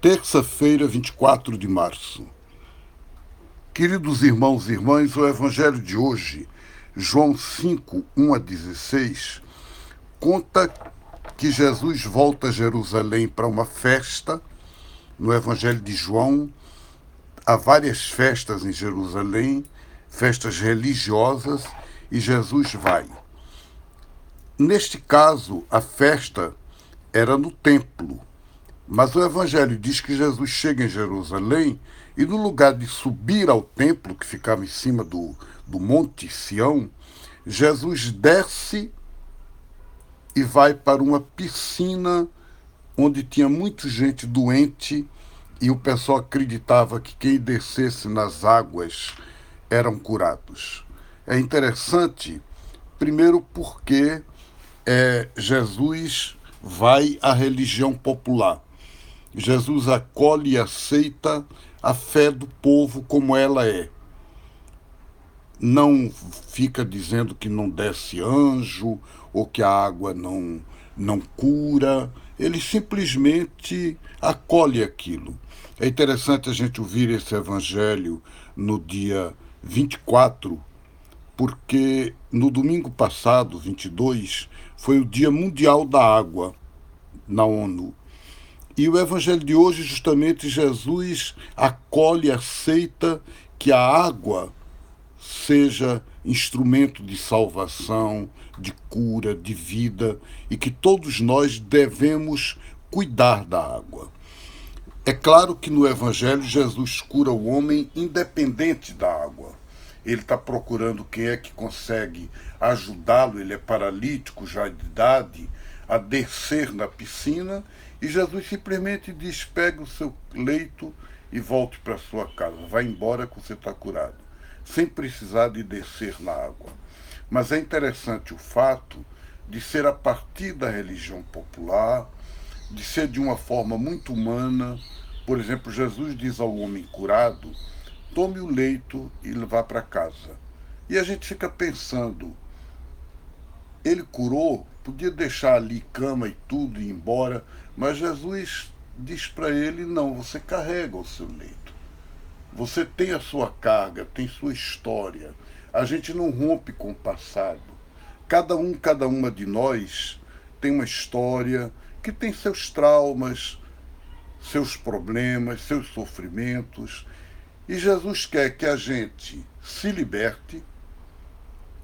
Terça-feira, 24 de março. Queridos irmãos e irmãs, o Evangelho de hoje, João 5, 1 a 16, conta que Jesus volta a Jerusalém para uma festa. No Evangelho de João, há várias festas em Jerusalém, festas religiosas, e Jesus vai. Neste caso, a festa era no templo mas o Evangelho diz que Jesus chega em Jerusalém e, no lugar de subir ao templo, que ficava em cima do, do Monte Sião, Jesus desce e vai para uma piscina onde tinha muita gente doente e o pessoal acreditava que quem descesse nas águas eram curados. É interessante, primeiro porque é, Jesus vai à religião popular. Jesus acolhe e aceita a fé do povo como ela é. Não fica dizendo que não desce anjo ou que a água não, não cura. Ele simplesmente acolhe aquilo. É interessante a gente ouvir esse evangelho no dia 24, porque no domingo passado, 22, foi o Dia Mundial da Água na ONU. E o evangelho de hoje, justamente, Jesus acolhe aceita que a água seja instrumento de salvação, de cura, de vida e que todos nós devemos cuidar da água. É claro que no Evangelho Jesus cura o homem independente da água. Ele está procurando quem é que consegue ajudá-lo, ele é paralítico já de idade, a descer na piscina e Jesus simplesmente diz: pegue o seu leito e volte para sua casa. Vá embora que você está curado. Sem precisar de descer na água. Mas é interessante o fato de ser a partir da religião popular, de ser de uma forma muito humana. Por exemplo, Jesus diz ao homem curado: tome o leito e vá para casa. E a gente fica pensando, ele curou, podia deixar ali cama e tudo e ir embora, mas Jesus diz para ele: não, você carrega o seu leito. Você tem a sua carga, tem sua história. A gente não rompe com o passado. Cada um, cada uma de nós tem uma história que tem seus traumas, seus problemas, seus sofrimentos. E Jesus quer que a gente se liberte,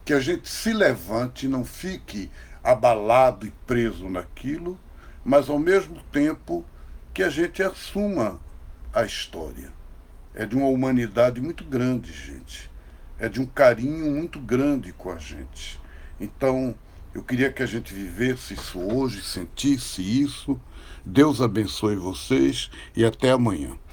que a gente se levante, não fique abalado e preso naquilo, mas ao mesmo tempo que a gente assuma a história. É de uma humanidade muito grande, gente. É de um carinho muito grande com a gente. Então, eu queria que a gente vivesse isso hoje, sentisse isso. Deus abençoe vocês e até amanhã.